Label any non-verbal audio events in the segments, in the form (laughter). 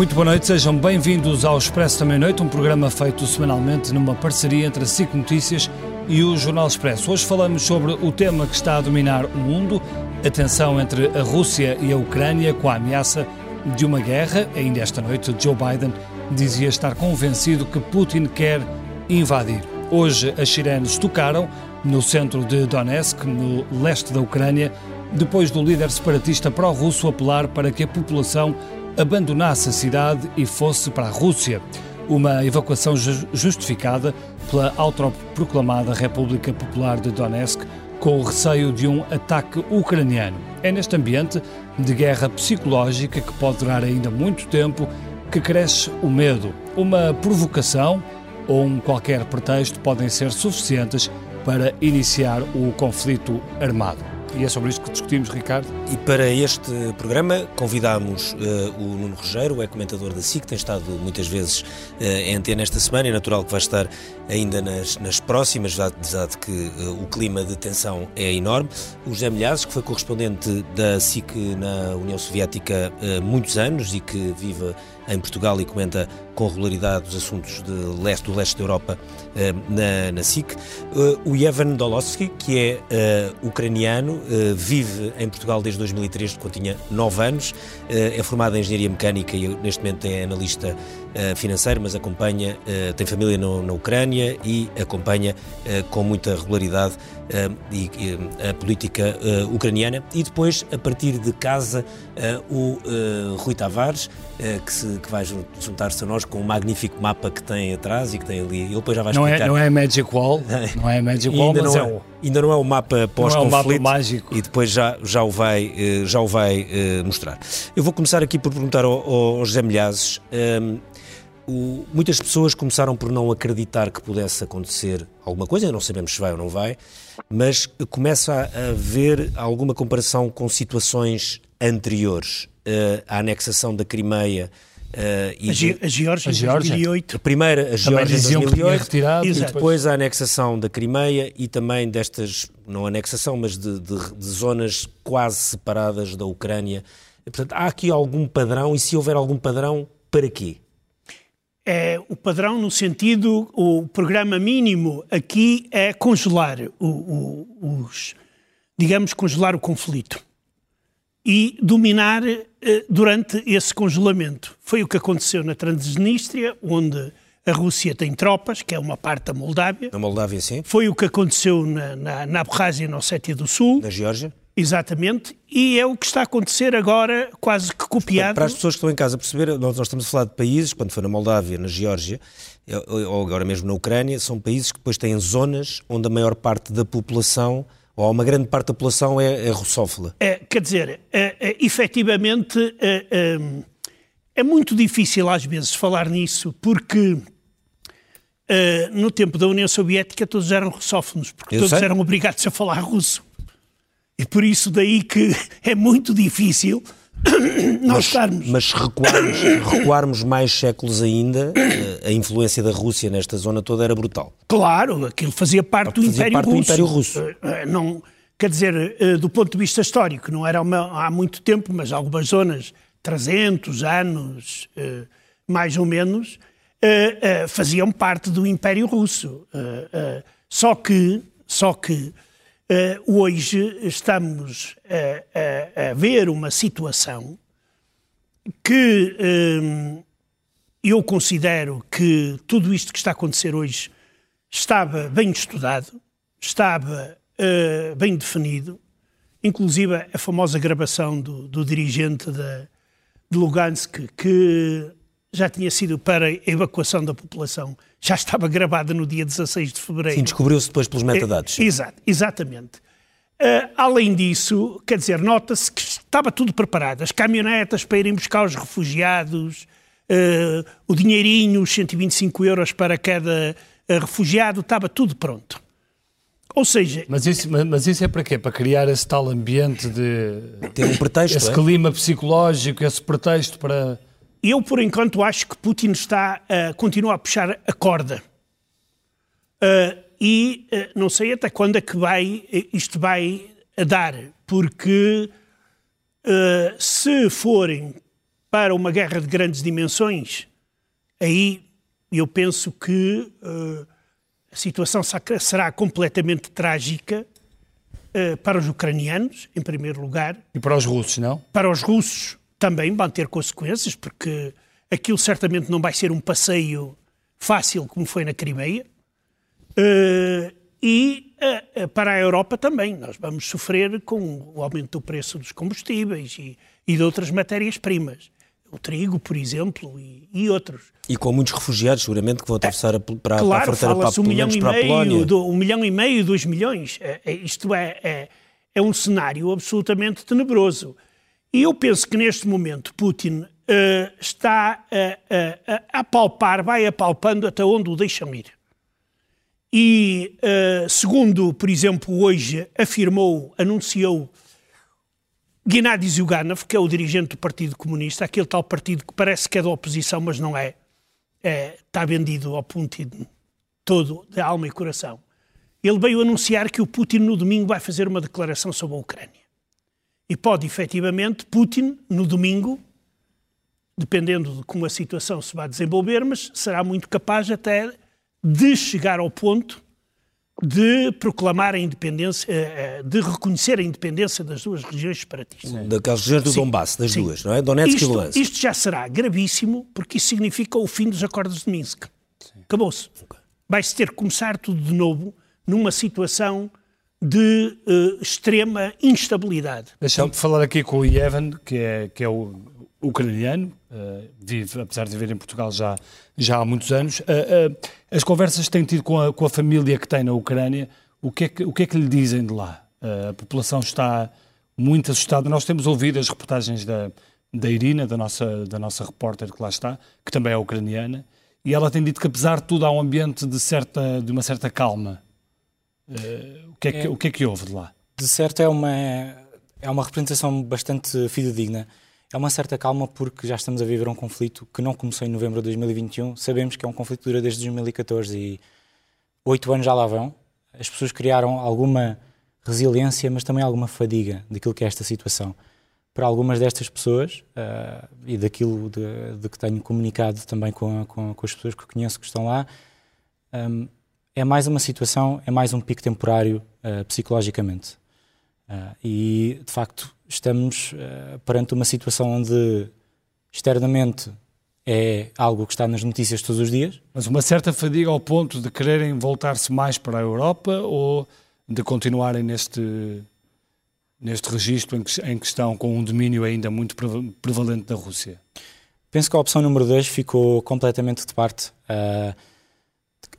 Muito boa noite, sejam bem-vindos ao Expresso da Meia-Noite, um programa feito semanalmente numa parceria entre a SIC Notícias e o Jornal Expresso. Hoje falamos sobre o tema que está a dominar o mundo, a tensão entre a Rússia e a Ucrânia com a ameaça de uma guerra. Ainda esta noite, Joe Biden dizia estar convencido que Putin quer invadir. Hoje, as sirenes tocaram no centro de Donetsk, no leste da Ucrânia, depois do líder separatista pró-russo apelar para que a população abandonasse a cidade e fosse para a Rússia. Uma evacuação justificada pela autoproclamada República Popular de Donetsk, com o receio de um ataque ucraniano. É neste ambiente de guerra psicológica que pode durar ainda muito tempo que cresce o medo. Uma provocação ou um qualquer pretexto podem ser suficientes para iniciar o conflito armado. E é sobre isto que discutimos, Ricardo. E para este programa convidámos uh, o Nuno Rogério, é comentador da SIC, tem estado muitas vezes uh, em antena esta semana, é natural que vai estar ainda nas, nas próximas, já de que uh, o clima de tensão é enorme. O José Milhazes, que foi correspondente da SIC na União Soviética há muitos anos e que vive em Portugal e comenta com regularidade os assuntos de leste, do leste da Europa eh, na, na SIC. Eh, o Evan Dolowski, que é uh, ucraniano, uh, vive em Portugal desde 2003, quando tinha 9 anos, uh, é formado em Engenharia Mecânica e neste momento é analista financeiro, mas acompanha, tem família no, na Ucrânia e acompanha com muita regularidade a política ucraniana. E depois, a partir de casa, o Rui Tavares, que, se, que vai juntar-se a nós com um magnífico mapa que tem atrás e que tem ali. Ele depois já vai não É, não é Magic Wall, não é Magic Wall, mas não é, é, ainda não é o mapa pós-conflito. É um mágico. E depois já, já o vai, eh, já o vai mostrar. Eu vou começar aqui por perguntar ao, ao José Milhazes. Um, ehm, o, muitas pessoas começaram por não acreditar que pudesse acontecer alguma coisa, não sabemos se vai ou não vai, mas começa a haver alguma comparação com situações anteriores. Uh, a anexação da Crimeia Uh, e a, Ge a Geórgia em 2008. A primeira, a Geórgia em 2008, retirado, e depois a anexação da Crimeia e também destas, não anexação, mas de, de, de zonas quase separadas da Ucrânia. Portanto, há aqui algum padrão e se houver algum padrão, para quê? É, o padrão no sentido, o programa mínimo aqui é congelar o, o, os, digamos, congelar o conflito e dominar eh, durante esse congelamento. Foi o que aconteceu na Transnistria, onde a Rússia tem tropas, que é uma parte da Moldávia. Na Moldávia, sim. Foi o que aconteceu na, na, na Abkhazia e na Ossétia do Sul. Na Geórgia. Exatamente, e é o que está a acontecer agora, quase que copiado. Para as pessoas que estão em casa perceber, nós, nós estamos a falar de países, quando foi na Moldávia, na Geórgia, ou agora mesmo na Ucrânia, são países que depois têm zonas onde a maior parte da população ou uma grande parte da população é, é russófila? É, quer dizer, é, é, efetivamente é, é, é, muito difícil às vezes falar nisso, porque é, no tempo da União Soviética todos eram russófonos, porque Eu todos sei. eram obrigados a falar russo. E por isso daí que é muito difícil (coughs) nós mas, estarmos. Mas recuarmos, recuarmos mais séculos ainda, eh, a influência da Rússia nesta zona toda era brutal. Claro, aquilo fazia parte, do, fazia Império parte do Império Russo. Eh, eh, não, quer dizer, do ponto de vista histórico, não era uma, há muito tempo, mas algumas zonas, 300 anos, mais ou menos, faziam parte do Império Russo. Só que, só que Uh, hoje estamos a, a, a, ver uma situação que um, eu considero que tudo isto que está a acontecer hoje estava bem estudado, estava uh, bem definido, inclusive a famosa gravação do, do dirigente de Lugansk, que já tinha sido para a evacuação da população, já estava gravada no dia 16 de fevereiro. Sim, descobriu-se depois pelos metadados. É, exato, exatamente. Uh, além disso, quer dizer, nota-se que estava tudo preparado. As caminhonetas para irem buscar os refugiados, uh, o dinheirinho, os 125 euros para cada uh, refugiado, estava tudo pronto. Ou seja... Mas isso, mas isso é para quê? Para criar esse tal ambiente de... Ter um pretexto, Esse é? clima psicológico, esse pretexto para eu, por enquanto, acho que Putin está a continuar a puxar a corda. Uh, e uh, não sei até quando é que vai, isto vai a dar, porque uh, se forem para uma guerra de grandes dimensões, aí eu penso que uh, a situação será completamente trágica uh, para os ucranianos, em primeiro lugar. E para os russos, não? Para os russos também vão ter consequências, porque aquilo certamente não vai ser um passeio fácil como foi na Crimeia. Uh, e uh, para a Europa também. Nós vamos sofrer com o aumento do preço dos combustíveis e, e de outras matérias-primas o trigo, por exemplo, e, e, outros. E com muitos refugiados, seguramente, que vão atravessar a, para, claro, para a fronteira para, um milhão e para meio, a Polónia. Do, um milhão e meio, dois milhões. É, é, isto é, é, é, um cenário absolutamente tenebroso. E eu penso que neste momento Putin uh, está uh, uh, a apalpar, vai apalpando até onde o deixam ir. E, segundo, por exemplo, hoje afirmou, anunciou Gennady Zyuganov, que é o dirigente do Partido Comunista, aquele tal partido que parece que é da oposição, mas não é, é está vendido ao Putin todo, de alma e coração. Ele veio anunciar que o Putin no domingo vai fazer uma declaração sobre a Ucrânia. E pode, efetivamente, Putin, no domingo, dependendo de como a situação se vai desenvolver, mas será muito capaz até de chegar ao ponto de proclamar a independência, eh, eh, de reconhecer a independência das duas regiões separatistas. Daquelas regiões do Sim. Donbass, das Sim. duas, não é? Donetsk isto, e Luhansk. Isto já será gravíssimo, porque isso significa o fim dos acordos de Minsk. Acabou-se. Vai-se ter que começar tudo de novo numa situação de uh, extrema instabilidade. Deixa-me falar aqui com o Ivan, que é, que é o ucraniano, uh, vive, apesar de viver em Portugal já, já há muitos anos. Uh, as conversas que tem tido com a, com a família que tem na Ucrânia, o que é que, o que, é que lhe dizem de lá? a população está muito assustada. Nós temos ouvido as reportagens da, da Irina, da nossa, da nossa repórter que lá está, que também é ucraniana, e ela tem dito que apesar de tudo há um ambiente de, certa, de uma certa calma. O, que é que, é, o que é que houve de lá? De certo é uma, é uma representação bastante fidedigna é uma certa calma porque já estamos a viver um conflito que não começou em novembro de 2021. Sabemos que é um conflito que dura desde 2014 e oito anos já lá vão. As pessoas criaram alguma resiliência, mas também alguma fadiga daquilo que é esta situação. Para algumas destas pessoas, uh, e daquilo de, de, que tenho comunicado também com, com, com, as pessoas que conheço que estão lá, um, é mais uma situação, é mais um pico temporário uh, psicologicamente. Uh, e, de facto, estamos uh, perante uma situação onde externamente é algo que está nas notícias todos os dias. Mas uma certa fadiga ao ponto de quererem voltar-se mais para a Europa ou de continuarem neste, neste registro em que, em que estão com um domínio ainda muito prevalente da Rússia? Penso que a opção número 2 ficou completamente de parte. Uh,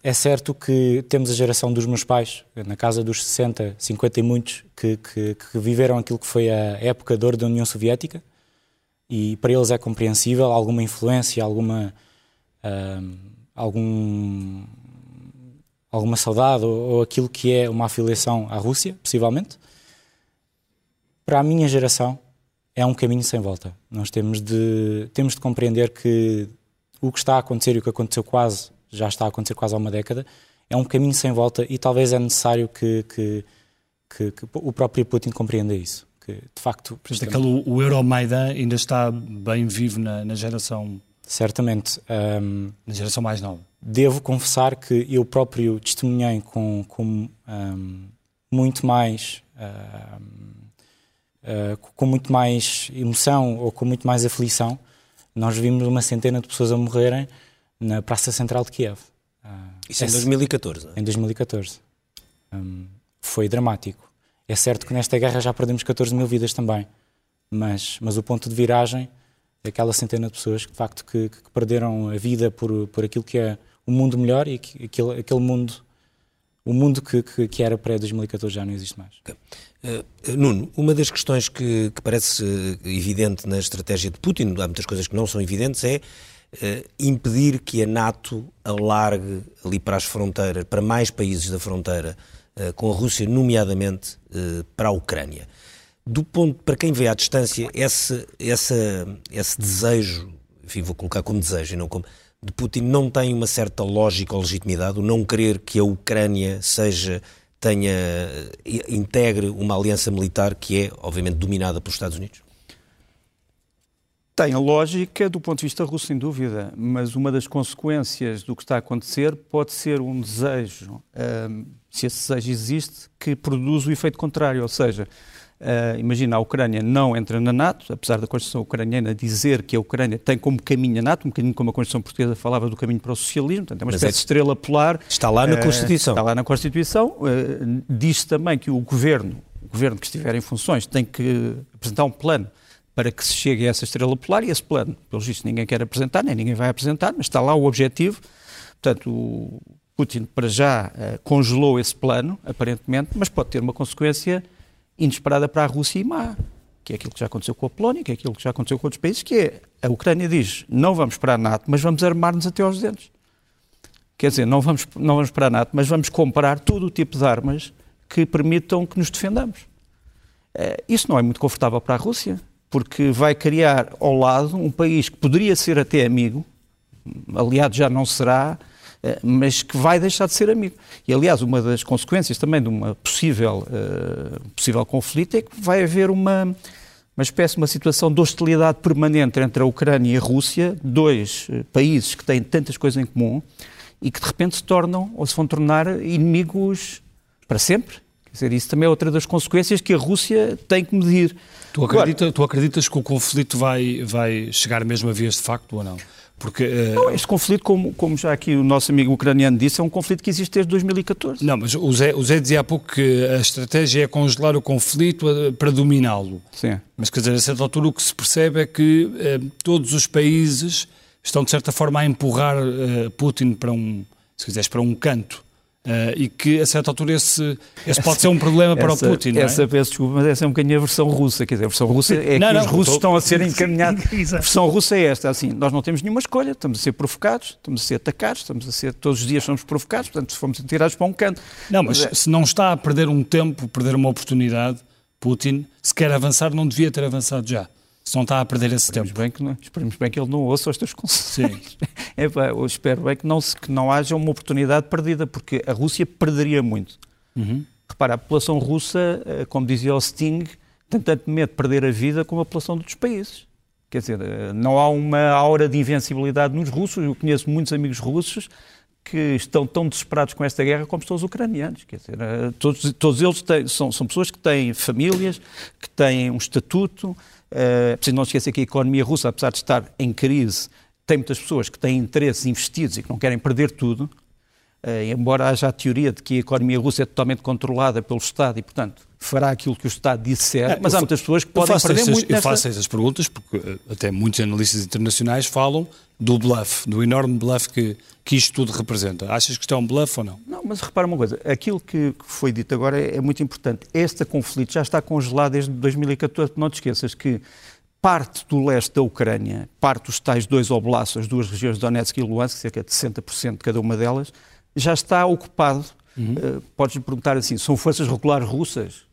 é certo que temos a geração dos meus pais, na casa dos 60, 50 e muitos, que, que, que viveram aquilo que foi a época de ouro da União Soviética, e para eles é compreensível alguma influência, alguma, algum, alguma saudade ou, ou, aquilo que é uma afiliação à Rússia, possivelmente. Para a minha geração é um caminho sem volta. Nós temos de, temos de compreender que o que está a acontecer e o que aconteceu quase já está a acontecer quase há uma década, é um caminho sem volta e talvez é necessário que, que, que, que o próprio Putin compreenda isso. Que, de facto, Portanto, aquele, o Euromaidan ainda está bem vivo na, na geração. Certamente. Um, na geração mais nova. Devo confessar que eu próprio testemunhei com, com um, muito mais. Um, uh, com muito mais emoção ou com muito mais aflição. Nós vimos uma centena de pessoas a morrerem na Praça Central de Kiev. Isso Esse, em 2014? Em 2014. Um, foi dramático. É certo que nesta guerra já perdemos 14 mil vidas também, mas, mas o ponto de viragem é aquela centena de pessoas que, de facto, que, que perderam a vida por, por aquilo que é o mundo melhor e que, aquele, aquele mundo, o mundo que, que, que era pré-2014 já não existe mais. Uh, Nuno, uma das questões que, que parece evidente na estratégia de Putin, há muitas coisas que não são evidentes, é uh, impedir que a NATO alargue ali para as fronteiras, para mais países da fronteira uh, com a Rússia, nomeadamente uh, para a Ucrânia. Do ponto, para quem vê à distância, esse, esse, esse desejo, enfim, vou colocar como desejo e não como de Putin não tem uma certa lógica ou legitimidade, o não querer que a Ucrânia seja tenha integre uma aliança militar que é obviamente dominada pelos Estados Unidos? Tem lógica do ponto de vista russo, sem dúvida, mas uma das consequências do que está a acontecer pode ser um desejo, um, se esse desejo existe, que produz o efeito contrário, ou seja, Uh, imagina, a Ucrânia não entra na NATO, apesar da Constituição ucraniana dizer que a Ucrânia tem como caminho a NATO, um bocadinho como a Constituição portuguesa falava do caminho para o socialismo, portanto é uma Mas espécie é de estrela polar. Está lá na uh, Constituição. Está lá na Constituição. Uh, diz também que o governo, o governo que estiver em funções, tem que apresentar um plano para que se chegue a essa estrela polar e esse plano, pelo visto, ninguém quer apresentar, nem ninguém vai apresentar, mas está lá o objetivo. Portanto, o Putin, para já, congelou esse plano, aparentemente, mas pode ter uma consequência inesperada para a Rússia e má, que é aquilo que já aconteceu com a Polónia, que é aquilo que já aconteceu com outros países, que é a Ucrânia diz não vamos para a NATO, mas vamos armar-nos até aos dentes. Quer dizer, não vamos, não vamos para a NATO, mas vamos comprar todo o tipo de armas que permitam que nos defendamos. Eh, isso não é muito confortável para a Rússia, porque vai criar ao lado um país que poderia ser até amigo, aliado já não será, eh, mas que vai deixar de ser amigo. E, aliás, uma das consequências também de uma possível, uh, possível conflito é que vai haver uma, uma espécie uma situação de hostilidade permanente entre a Ucrânia e a Rússia, dois uh, países que têm tantas coisas em comum e que de repente se tornam ou se vão tornar inimigos para sempre. Quer dizer, isso também é outra das consequências que a Rússia tem que medir. Tu, acredita, Agora, tu acreditas que o conflito vai, vai chegar mesmo a vias de facto ou não? Porque, uh... não, este conflito, como, como já aqui o nosso amigo ucraniano disse, é um conflito que existe desde 2014. Não, mas o Zé, o Zé dizia há pouco que a estratégia é congelar o conflito eh, para dominá-lo. Sim. Mas, quer dizer, a certa altura o que se percebe é que uh, todos os países estão, de certa forma, a empurrar uh, Putin para um, se quiseres, para um canto. Uh, e que a certa altura esse, esse pode ser um problema para essa, o Putin. Não é? Essa, peço desculpa, mas essa é um bocadinho a versão russa. Quer dizer, a versão russa é não, que não, os russos estão a ser encaminhados. (laughs) a versão russa é esta: assim, nós não temos nenhuma escolha, estamos a ser provocados, estamos a ser atacados, estamos a ser, todos os dias somos provocados, portanto, fomos tirados para um canto. Não, mas, mas é... se não está a perder um tempo, perder uma oportunidade, Putin, se quer avançar, não devia ter avançado já se não está a perder esse esperemos tempo. Bem que não, esperemos bem que ele não ouça os teus conselhos. (laughs) É, eu espero bem que não, que não haja uma oportunidade perdida, porque a Rússia perderia muito. Uhum. Repara, a população russa, eh, como dizia o Sting, tem tanto medo de perder a vida como a população outros países. Quer dizer, eh, não há uma aura de invencibilidade nos russos. Eu conheço muitos amigos russos que estão tão desesperados com esta guerra como estão os ucranianos. Quer dizer, eh, todos, todos eles têm, são, são pessoas que têm famílias, que têm um estatuto, é preciso não esquecer que a economia russa, apesar de estar em crise, tem muitas pessoas que têm interesses investidos e que não querem perder tudo. Uh, embora haja a teoria de que a economia russa é totalmente controlada pelo Estado e, portanto, fará aquilo que o Estado disser, é, mas há muitas pessoas que podem perder essas, muito Eu nessa... faço essas perguntas porque uh, até muitos analistas internacionais falam do bluff, do enorme bluff que, que isto tudo representa. Achas que isto é um bluff ou não? Não, mas repara uma coisa, aquilo que foi dito agora é, é muito importante. Este conflito já está congelado desde 2014, não te esqueças que parte do leste da Ucrânia, parte dos tais dois oblastos, as duas regiões de Donetsk e Luhansk, cerca de 60% de cada uma delas, já está ocupado. Uhum. Uh, Podes perguntar assim: são forças regulares russas?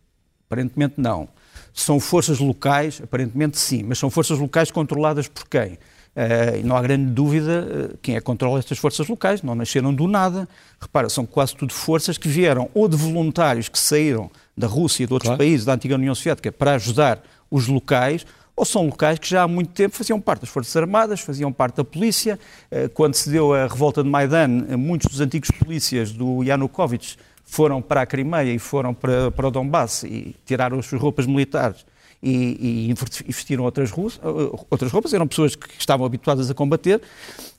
Aparentemente não. São forças locais? Aparentemente sim. Mas são forças locais controladas por quem? Uh, não há grande dúvida uh, quem é que controla estas forças locais, não nasceram do nada. Repara, são quase tudo forças que vieram ou de voluntários que saíram da Rússia e de outros claro. países da antiga União Soviética para ajudar os locais, ou são locais que já há muito tempo faziam parte das Forças Armadas, faziam parte da polícia. Eh, quando se deu a revolta de Maidan, eh, muitos dos antigos polícias do Yanukovych foram para a Crimeia e foram para, para o Donbass e tiraram as suas roupas militares e, e vestiram outras, eh, outras roupas, eram pessoas que estavam habituadas a combater.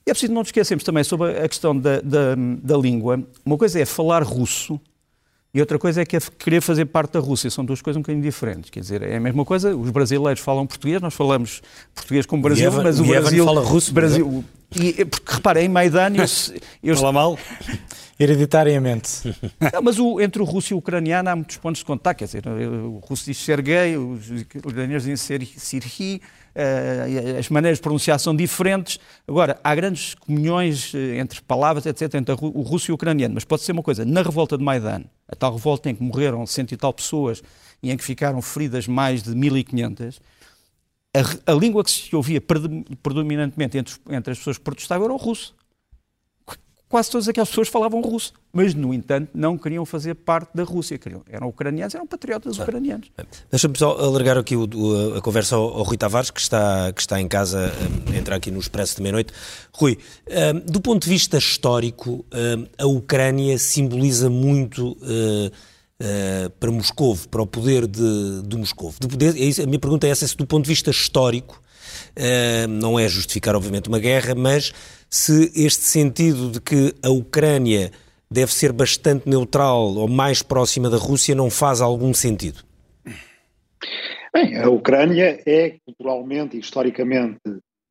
E é preciso não nos esquecermos também sobre a questão da, da, da língua. Uma coisa é falar russo, e outra coisa é que é querer fazer parte da Rússia. São duas coisas um bocadinho diferentes. Quer dizer, é a mesma coisa. Os brasileiros falam português, nós falamos português como Brasil, Evan, mas o, Brasil fala russo. Brasil, e, porque repara, em Maidan. Eu, (laughs) eu, Fala mal? Hereditariamente. (laughs) Não, mas o, entre o russo e o ucraniano há muitos pontos de contato. Quer dizer, o russo diz ser gay, os ucranianos dizem sirhi. Uh, as maneiras de pronunciar são diferentes. Agora, há grandes comunhões eh, entre palavras, etc., entre o russo e o ucraniano, mas pode ser uma coisa, na revolta de Maidan, a tal revolta em que morreram cento e tal pessoas e em que ficaram feridas mais de 1500, a, a língua que se ouvia predominantemente entre, entre as pessoas que protestavam era o russo. Quase todas aquelas pessoas falavam russo, mas, no entanto, não queriam fazer parte da Rússia. Queriam, eram ucranianos, eram patriotas ucranianos. Deixa-me só alargar aqui o, o, a conversa ao, ao, Rui Tavares, que está, que está em casa, um, entrar aqui no Expresso de meia-noite. Rui, um, do ponto de vista histórico, um, a Ucrânia simboliza muito. Uh, uh, para Moscou, para o poder de, de Moscou. É a minha pergunta é essa, se do ponto de vista histórico, uh, não é justificar obviamente uma guerra, mas se este sentido de que a Ucrânia deve ser bastante neutral ou mais próxima da Rússia não faz algum sentido? Bem, a Ucrânia é culturalmente e historicamente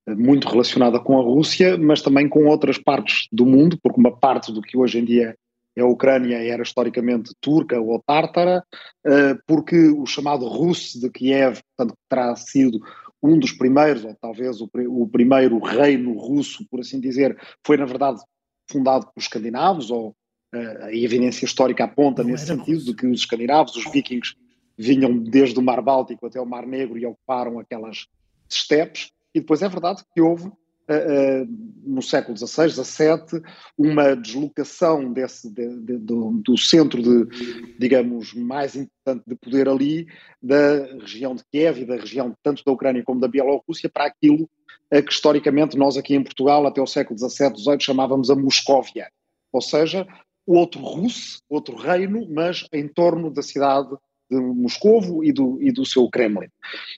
muito relacionada com a Rússia, mas também com outras partes do mundo, porque uma parte do que hoje em dia a Ucrânia era historicamente turca ou tártara, eh, porque o chamado Russo de Kiev, portanto, terá sido um dos primeiros, ou talvez o, o primeiro reino russo, por assim dizer, foi na verdade fundado por escandinavos, ou uh, a evidência histórica aponta Não nesse sentido, de que os escandinavos, os vikings, vinham desde o Mar Báltico até o Mar Negro e ocuparam aquelas estepes, e depois é verdade que houve no século XVI, XVII, uma deslocação desse, de, de, do, do, centro de, digamos, mais importante de poder ali, da região de Kiev e da região tanto da Ucrânia como da Bielorrússia, para aquilo uh, que historicamente nós aqui em Portugal, até o século XVII, XVIII, chamávamos a Moscóvia, ou seja, outro russo, outro reino, mas em torno da cidade de Moscovo e do, e do seu Kremlin.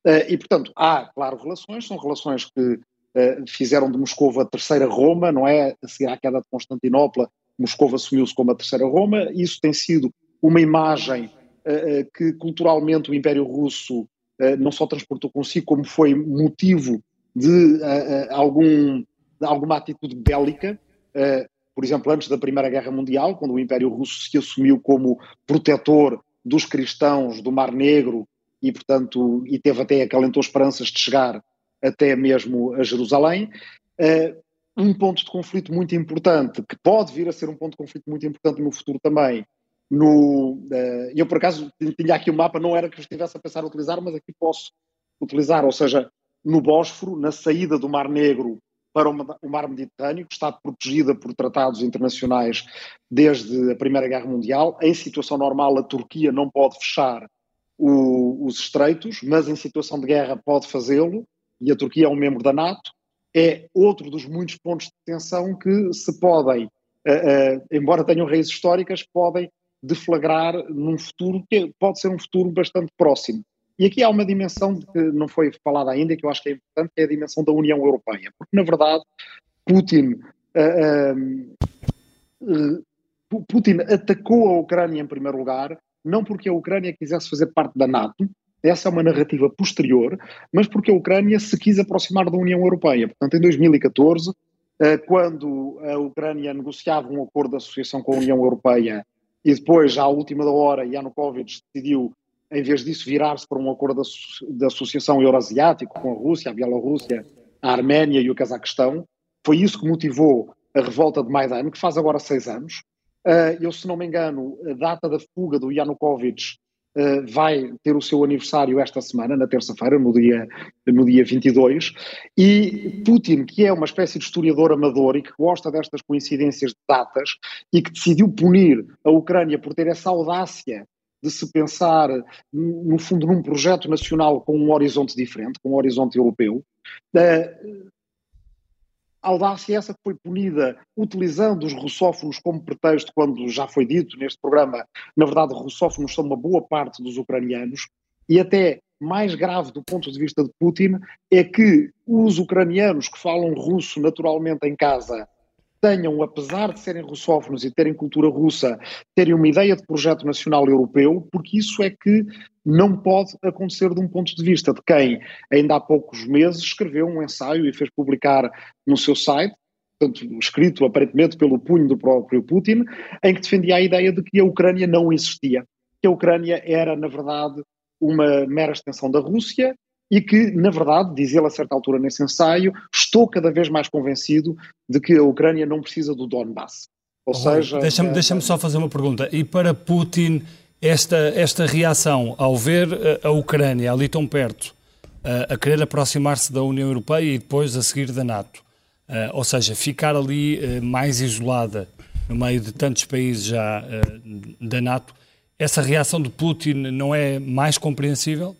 Uh, e, portanto, há, claro, relações, são relações que eh, fizeram de Moscou a terceira Roma, não é? A seguir à queda de Constantinopla, Moscou assumiu-se como a terceira Roma. Isso tem sido uma imagem uh, que culturalmente o Império Russo uh, não só transportou consigo, como foi motivo de, algum, de alguma atitude bélica. por exemplo, antes da Primeira Guerra Mundial, quando o Império Russo se assumiu como protetor dos cristãos do Mar Negro e, portanto, e teve até acalentou esperanças de chegar até mesmo a Jerusalém. Uh, um ponto de conflito muito importante, que pode vir a ser um ponto de conflito muito importante no futuro também, no, uh, eu por acaso tinha aqui o um mapa, não era que eu estivesse a pensar a utilizar, mas aqui posso utilizar, ou seja, no Bósforo, na saída do Mar Negro para o Mar Mediterrâneo, que está protegida por tratados internacionais desde a Primeira Guerra Mundial. Em situação normal, a Turquia não pode fechar o, os estreitos, mas em situação de guerra pode fazê-lo e a Turquia é um membro da NATO, é outro dos muitos pontos de tensão que se podem, uh, uh, embora tenham raízes históricas, podem deflagrar num futuro que pode ser um futuro bastante próximo. E aqui há uma dimensão que não foi falada ainda, que eu acho que é importante, que é a dimensão da União Europeia. Porque, na verdade, Putin, uh, Putin atacou a Ucrânia em primeiro lugar, não porque a Ucrânia quisesse fazer parte da NATO, essa é uma narrativa posterior, mas porque a Ucrânia se quis aproximar da União Europeia. Portanto, em 2014, eh, quando a Ucrânia negociava um acordo de associação com a União Europeia e depois, à última da hora, Yanukovych decidiu, em vez disso, virar-se para um acordo de associação euroasiático com a Rússia, a Bielorrússia, a Arménia e o Cazaquistão, foi isso que motivou a revolta de Maidan, que faz agora seis anos. Eh, eu, se não me engano, a data da fuga do Yanukovych Uh, vai ter o seu aniversário esta semana, na terça-feira, no dia, no dia 22, e Putin, que é uma espécie de historiador amador e que gosta destas coincidências de datas e que decidiu punir a Ucrânia por ter essa audácia de se pensar, no fundo, num projeto nacional com um horizonte diferente, com um horizonte europeu, uh, audácia essa que foi punida utilizando os russófonos como pretexto, quando já foi dito neste programa, na verdade, russófonos são uma boa parte dos ucranianos, e até mais grave do ponto de vista de Putin é que os ucranianos que falam russo naturalmente em casa tenham, apesar de serem russófonos e terem cultura russa, terem uma ideia de projeto nacional europeu, porque isso é que não pode acontecer de um ponto de vista de quem, ainda há poucos meses, escreveu um ensaio e fez publicar no seu site, portanto, escrito aparentemente pelo punho do próprio Putin, em que defendia a ideia de que a Ucrânia não existia, que a Ucrânia era, na verdade, uma mera extensão da Rússia e que, na verdade, diz ele a certa altura nesse ensaio, estou cada vez mais convencido de que a Ucrânia não precisa do Donbass. Ou seja. Deixa-me é... deixa só fazer uma pergunta. E para Putin, esta, esta reação ao ver a Ucrânia ali tão perto, a, a querer aproximar-se da União Europeia e depois a seguir da NATO, uh, ou seja, ficar ali mais isolada no meio de tantos países já da NATO, essa reação de Putin não é mais compreensível?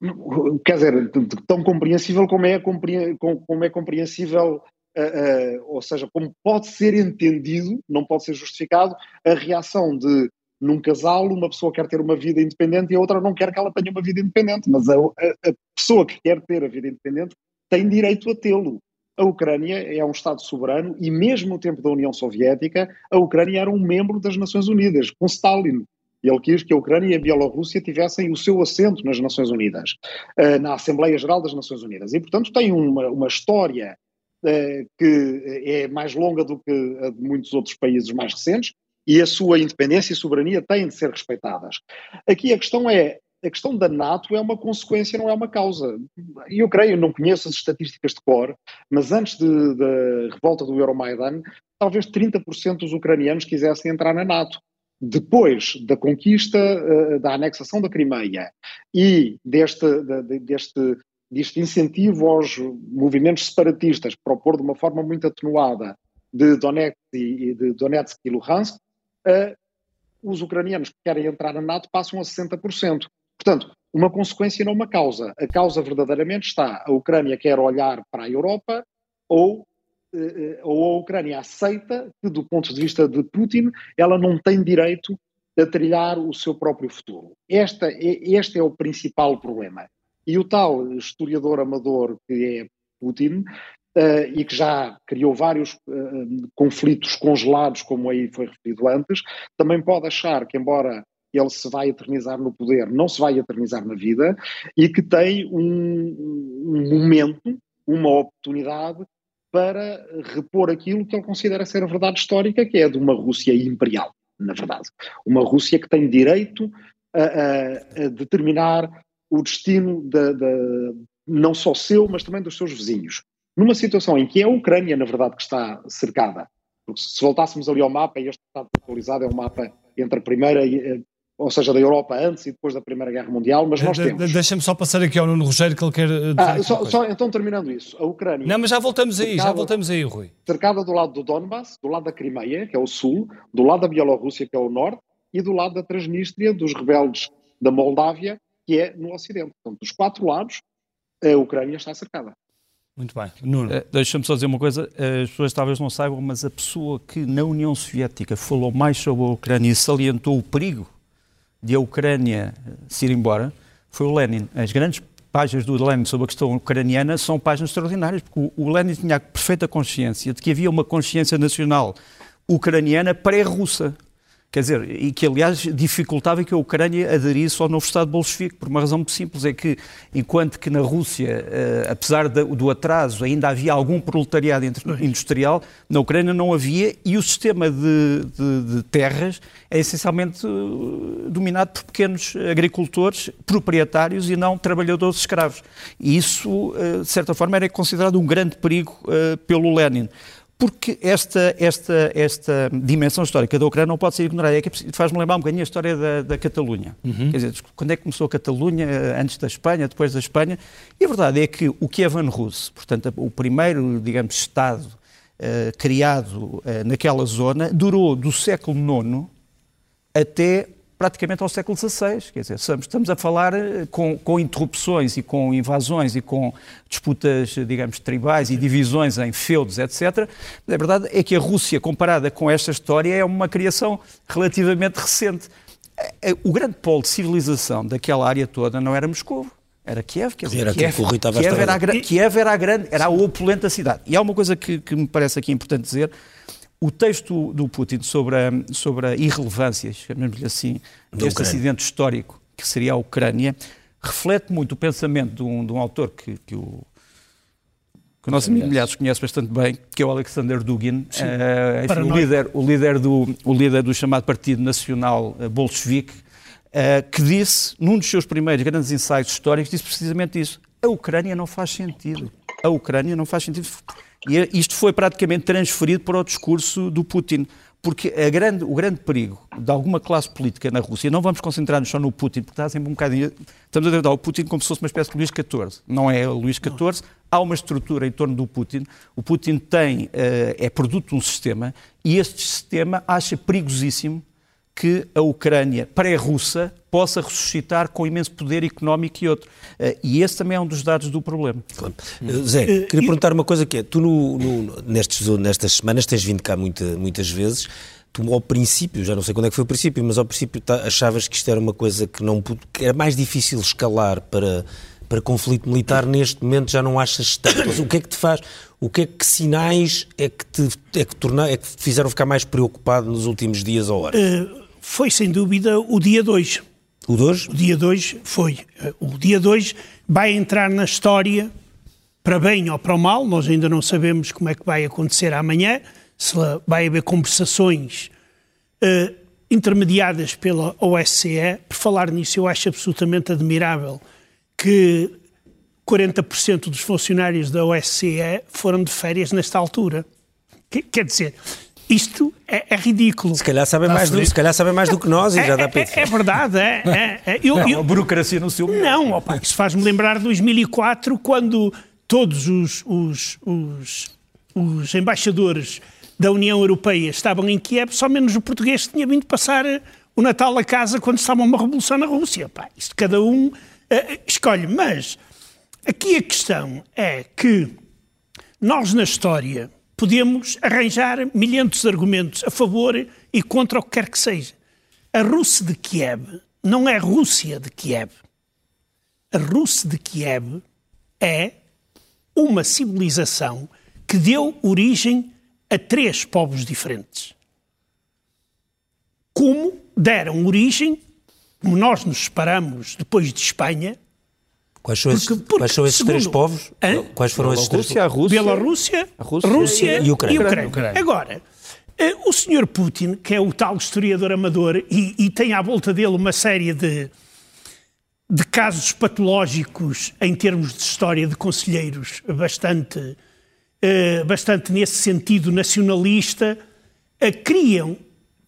(laughs) Quer dizer, tão compreensível como é, como é compreensível Uh, uh, ou seja, como pode ser entendido, não pode ser justificado, a reação de num casal uma pessoa quer ter uma vida independente e a outra não quer que ela tenha uma vida independente, mas a, a, a pessoa que quer ter a vida independente tem direito a tê-lo. A Ucrânia é um Estado soberano e, mesmo no tempo da União Soviética, a Ucrânia era um membro das Nações Unidas, com Stalin. Ele quis que a Ucrânia e a Bielorrússia tivessem o seu assento nas Nações Unidas, uh, na Assembleia Geral das Nações Unidas. E, portanto, tem uma, uma história uh, que é mais longa do que a de muitos outros países mais recentes, e a sua independência e soberania têm de ser respeitadas. Aqui a questão é, a questão da NATO é uma consequência, não é uma causa. Eu creio, não conheço as estatísticas de cor, mas antes da revolta do Euromaidan, talvez 30% dos ucranianos quisessem entrar na NATO. Depois da conquista, eh, da anexação da Crimeia e deste, deste, deste incentivo aos movimentos separatistas para opor de uma forma muito atenuada de Donetsk e, de Donetsk e Luhansk, uh, os ucranianos que querem entrar na NATO passam a 60%. Portanto, uma consequência não uma causa. A causa verdadeiramente está, a Ucrânia quer olhar para a Europa ou, ou a Ucrânia aceita que, do ponto de vista de Putin, ela não tem direito a trilhar o seu próprio futuro. Esta é, este é o principal problema. E o tal historiador amador que é Putin Uh, e que já criou vários uh, conflitos congelados, como aí foi referido antes, também pode achar que, embora ele se vai eternizar no poder, não se vai eternizar na vida, e que tem um, um momento, uma oportunidade para repor aquilo que ele considera ser a verdade histórica, que é de uma Rússia imperial, na verdade. Uma Rússia que tem direito a, a, a determinar o destino de, de, não só seu, mas também dos seus vizinhos numa situação em que é a Ucrânia, na verdade, que está cercada. Porque se voltássemos ali ao mapa, este está atualizado, é um mapa entre a primeira, eh, ou seja, da Europa antes e depois da Primeira Guerra Mundial, mas nós de, temos... Deixa-me só passar aqui ao Nuno Rogério que ele quer eh, ah, só, só, Então, terminando isso, a Ucrânia... Não, mas já voltamos aí, já voltamos aí, Rui. Cercada do lado do Donbass, do lado da Crimeia, que é o sul, do lado da Bielorrússia, que é o norte, e do lado da Transnistria, dos rebeldes da Moldávia, que é no ocidente. Portanto, dos quatro lados, a Ucrânia está cercada. Muito bem. Nuno. Uh, Deixa-me só dizer uma coisa, as pessoas talvez não saibam, mas a pessoa que na União Soviética falou mais sobre a Ucrânia e salientou o perigo de a Ucrânia se ir embora foi o Lenin. As grandes páginas do Lenin sobre a questão ucraniana são páginas extraordinárias, porque o Lenin tinha a perfeita consciência de que havia uma consciência nacional ucraniana pré-russa. Quer dizer, e que aliás dificultava que a Ucrânia aderisse ao novo Estado bolchevique, por uma razão muito simples, é que enquanto que na Rússia, eh, apesar do atraso, ainda havia algum proletariado industrial, na Ucrânia não havia, e o sistema de, de, de terras é essencialmente eh, dominado por pequenos agricultores, proprietários e não trabalhadores escravos. E isso, eh, de certa forma, era considerado um grande perigo pelo Lenin porque esta, esta, esta dimensão histórica da Ucrânia não pode ser ignorada. É que faz-me lembrar um bocadinho a história da, da Catalunha. Uhum. Quer dizer, quando é que começou a Catalunha? Antes da Espanha, depois da Espanha? E a verdade é que o Kievan Rus, portanto, o primeiro, digamos, Estado uh, criado uh, naquela zona, durou do século IX até praticamente ao século XVI. Quer dizer, estamos a falar eh, com, com, interrupções e com invasões e com disputas, digamos, tribais e divisões em feudos, etc. A verdade é que a Rússia, comparada com esta história, é uma criação relativamente recente. Eh, eh, o grande polo de civilização daquela área toda não era Moscou. Era Kiev, quer dizer, era Kiev, Kiev, era a, Kiev era a grande, era a opulenta cidade. E há uma coisa que, que me parece aqui importante dizer, o texto do Putin sobre a, sobre a irrelevância, chamemos-lhe assim, deste acidente histórico que seria a Ucrânia, reflete muito o pensamento de um, de um autor que, que o que o nosso amigo Milhares conhece bastante bem, que é o Alexander Dugin, uh, enfim, o, líder, o, líder do, o líder do chamado Partido Nacional uh, Bolchevique, uh, que disse, num dos seus primeiros grandes ensaios históricos, disse precisamente isso. A Ucrânia não faz sentido. A Ucrânia não faz sentido. E isto foi praticamente transferido para o discurso do Putin, Porque grande, o grande perigo de alguma classe política na Rússia, não vamos concentrar-nos só no Putin, porque está sempre um bocadinho. Estamos a tratar o Putin como se fosse uma espécie de Luís XIV. Não é o Luís XIV, há uma estrutura em torno do Putin. O Putin tem, eh, é produto de um sistema e este sistema acha perigosíssimo que a Ucrânia pré-russa possa ressuscitar com imenso poder económico e outro. Uh, e esse também é um dos dados do problema. Claro. Uh, Zé, queria uh, perguntar uma coisa que é, tu no, no, nestes, nestas semanas tens vindo cá muita, muitas vezes, tu ao princípio, já não sei quando é que foi o princípio, mas ao princípio tá, achavas que isto era uma coisa que, não, que era mais difícil escalar para, para conflito militar, neste momento já não achas tanto. O que é que te faz, o que é que sinais é que te, é que torna, é que te fizeram ficar mais preocupado nos últimos dias ou horas? Foi sem dúvida o dia 2 o 2? O dia 2 foi. O dia 2 vai entrar na história, para bem ou para o mal, nós ainda não sabemos como é que vai acontecer amanhã, se vai haver conversações uh, intermediadas pela OSCE. Por falar nisso, eu acho absolutamente admirável que 40% dos funcionários da OSCE foram de férias nesta altura. Quer dizer, isto é, é, ridículo. Se calhar sabem mais, do, se calhar sabem mais do que nós e é, já dá é, para é, é verdade. É, é, é. eu, eu, a burocracia no seu Não, opa, isso faz-me lembrar de 2004, quando todos os, os, os, os, embaixadores da União Europeia estavam em Kiev, só menos o português que tinha vindo passar o Natal a casa quando estava uma revolução na Rússia. Pá, isto cada um uh, escolhe. Mas aqui a questão é que nós na história podemos arranjar milhentos argumentos a favor e contra o que quer que seja. A Rússia de Kiev não é Rússia de Kiev. A Rússia de Kiev é uma civilização que deu origem a três povos diferentes. Como deram origem, como nós nos separamos depois de Espanha, Quais são, porque, esses, porque, quais são esses segundo, três povos? Hã? Quais foram esses três povos? A Rússia, Bielorrússia, a Rússia, Rússia e, Ucrânia. E Ucrânia. Ucrânia. Agora, eh, o senhor Putin, que é o tal historiador amador e, e tem à volta dele uma série de, de casos patológicos em termos de história de conselheiros bastante, eh, bastante nesse sentido nacionalista, eh, criam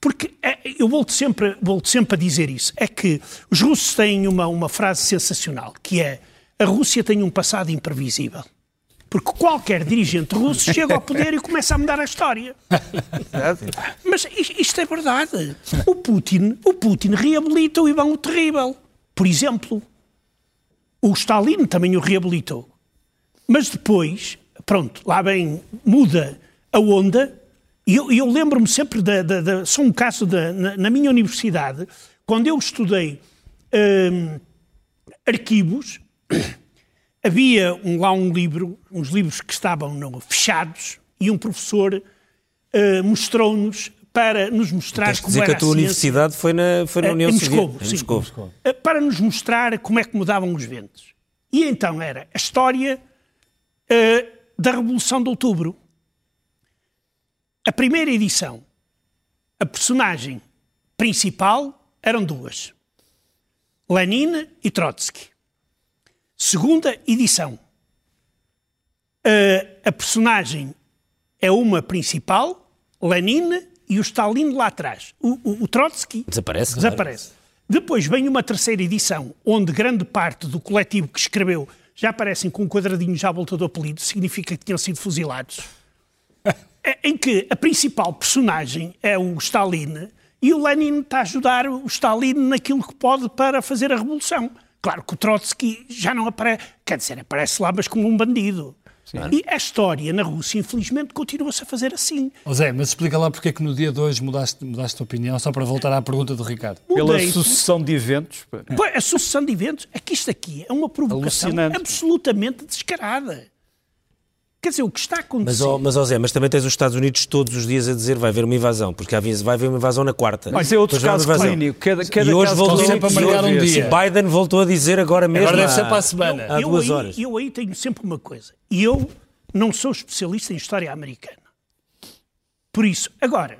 porque eu volto sempre, volto sempre a dizer isso, é que os russos têm uma, uma frase sensacional, que é a Rússia tem um passado imprevisível. Porque qualquer dirigente russo chega ao poder e começa a mudar a história. Mas isto é verdade. O Putin, o Putin reabilita o Ivan o Terrível, por exemplo. O Stalin também o reabilitou. Mas depois, pronto, lá bem, muda a onda e eu, eu lembro-me sempre, de, de, de, só um caso de, na, na, minha universidade, quando eu estudei hum, arquivos, (coughs) havia um, lá um livro, uns livros que estavam no, fechados, e um professor uh, mostrou-nos para nos mostrar Tens como dizer era que a tua a universidade foi na, foi na uh, União em Moscou, sim, Moscou. Uh, para nos mostrar como é que mudavam os ventos. E então era a história da Revolução de Outubro. A primeira edição, a personagem principal eram duas: Lenin e Trotsky. Segunda edição, a, a personagem é uma principal, Lenin e o Stalin lá atrás. O, o, o Trotsky desaparece. desaparece. Claro. Depois vem uma terceira edição, onde grande parte do coletivo que escreveu já aparecem com um quadradinho já à volta do apelido, significa que tinham sido fuzilados. (laughs) Em que a principal personagem é o Stalin e o Lenin está a ajudar o Stalin naquilo que pode para fazer a revolução. Claro que o Trotsky já não aparece, quer dizer, aparece lá, mas como um bandido. Sim. E a história na Rússia, infelizmente, continua-se a fazer assim. Oh Zé, mas explica lá porque é que no dia de hoje mudaste, mudaste a opinião, só para voltar à pergunta do Ricardo. Mudei. Pela sucessão de eventos. Pois, a sucessão de eventos, é que isto aqui é uma provocação absolutamente descarada. Quer dizer, o que está a acontecer... Mas, oh, mas oh Zé, mas também tens os Estados Unidos todos os dias a dizer vai haver uma invasão, porque vai haver uma invasão na quarta. Mas é outro caso clínico. Cada, cada e hoje voltou sempre a marcar um dia. Biden voltou a dizer agora mesmo agora deve ser para a semana. Eu, há duas eu horas. Aí, eu aí tenho sempre uma coisa. E eu não sou especialista em história americana. Por isso, agora,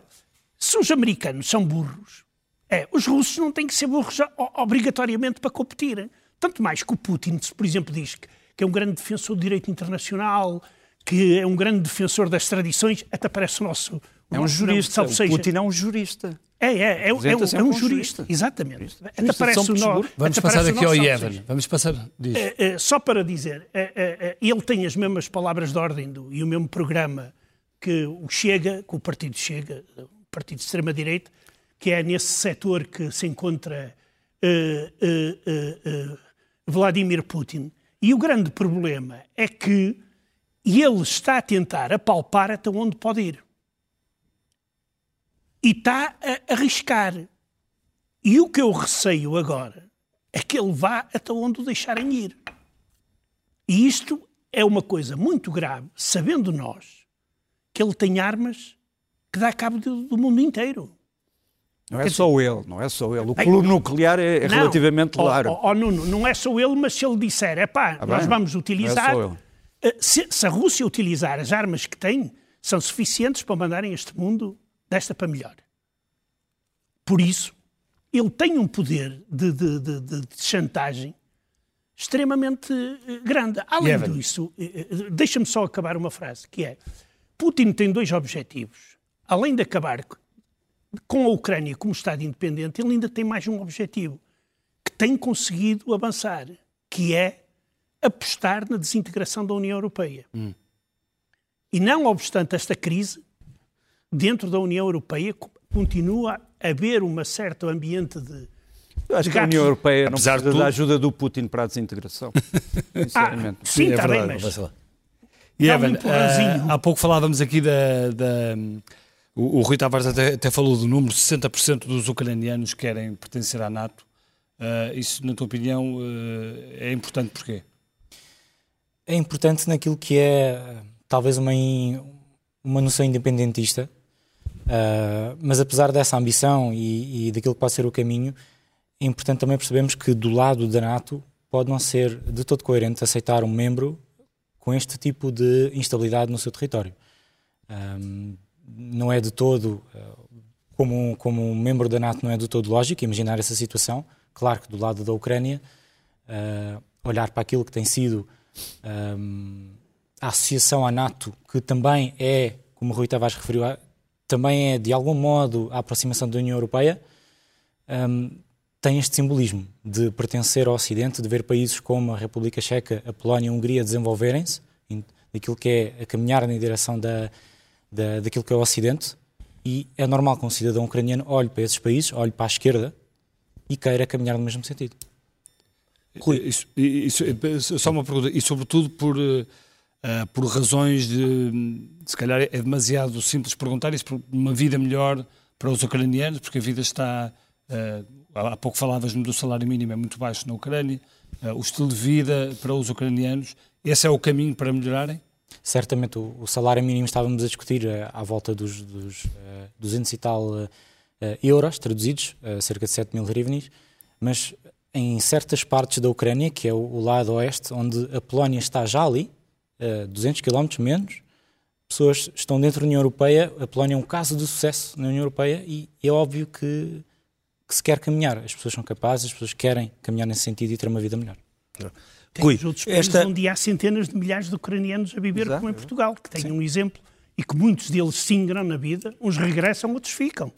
se os americanos são burros, é, os russos não têm que ser burros obrigatoriamente para competir. Tanto mais que o Putin, por exemplo, diz que, que é um grande defensor do direito internacional, que é um grande defensor das tradições, até parece o nosso. É um jurista. Não, o Putin é um jurista. É, é, é, é, um, é um jurista. jurista. Exatamente. Até parece o nosso. Vamos passar aqui ao Yevan. Vamos passar. É, é, só para dizer, é, é, ele tem as mesmas palavras de ordem do, e o mesmo programa que o Chega, que o partido Chega, o partido de extrema-direita, que é nesse setor que se encontra uh, uh, uh, Vladimir Putin. E o grande problema é que ele está a tentar apalpar até onde pode ir. E está a arriscar. E o que eu receio agora é que ele vá até onde o deixarem ir. E isto é uma coisa muito grave, sabendo nós que ele tem armas que dá cabo do, do mundo inteiro. Não é só ele, não é só ele. O clube nuclear é, é não, relativamente largo. Oh, oh, Nuno, não é só ele, mas se ele disser, é pá, ah, nós vamos utilizar. É se, se, a Rússia utilizar as armas que tem, são suficientes para mandarem este mundo desta para melhor. Por isso, ele tem um poder de, de, de, de chantagem extremamente eh, grande. Além disso, eh, eh, deixa-me só acabar uma frase, que é Putin tem dois objetivos. Além de acabar com a Ucrânia como Estado independente, ele ainda tem mais um objetivo, que tem conseguido avançar, que é apostar na desintegração da União Europeia. Hum. E não obstante esta crise, dentro da União Europeia continua a haver um certo ambiente de. Eu acho que a União Europeia não precisa tudo... da ajuda do Putin para a desintegração. (laughs) Sinceramente. Ah, sim, está é bem, mas. E Evan, um uh, há pouco falávamos aqui da, da o, o Rui Tavares até, até, falou do número, 60% dos ucranianos querem pertencer à NATO. Uh, isso, na tua opinião, uh, é importante porquê? É importante naquilo que é talvez uma, uma noção independentista, uh, mas apesar dessa ambição e, e daquilo que pode ser o caminho, é importante também percebermos que do lado da NATO pode não ser de todo coerente aceitar um membro com este tipo de instabilidade no seu território. Um, não é de todo, eh, como, como um membro da NATO, não é de todo lógico imaginar essa situação. Claro que do lado da Ucrânia, uh, olhar para aquilo que tem sido um, a associação à NATO, que também é, como Rui Tavares referiu, também é de algum modo a aproximação da União Europeia, um, tem este simbolismo de pertencer ao Ocidente, de ver países como a República Checa, a Polónia e a Hungria desenvolverem-se, daquilo que é a caminhar na direção da, da, daquilo que é o Ocidente, e é normal que um cidadão ucraniano olhe para esses países, olhe para a esquerda e queira caminhar no mesmo sentido. Rui. Isso, isso, só uma pergunta, e sobretudo por, uh, por razões de, se calhar é demasiado simples perguntar isso, por uma vida melhor para os ucranianos, porque a vida está, uh, há pouco falavas-me do salário mínimo, é muito baixo na Ucrânia, uh, o estilo de vida para os ucranianos, esse é o caminho para melhorarem? certamente o, o, salário mínimo estávamos a discutir uh, à volta dos, dos uh, eh, 200 e tal euros traduzidos, cerca de 7 mil hryvnias, mas em certas partes da Ucrânia, que é o, o lado oeste, onde a Polónia está já ali, uh, 200 km menos, pessoas estão dentro da União Europeia, a Polónia é um caso de sucesso na União Europeia e é óbvio que, que se quer caminhar. As pessoas são capazes, as pessoas querem caminhar nesse sentido e ter uma vida melhor. Tem Rui, outros países esta... onde há centenas de milhares de ucranianos a viver, Exato. como em Portugal, que têm Sim. um exemplo e que muitos deles se ingram na vida, uns regressam, outros ficam.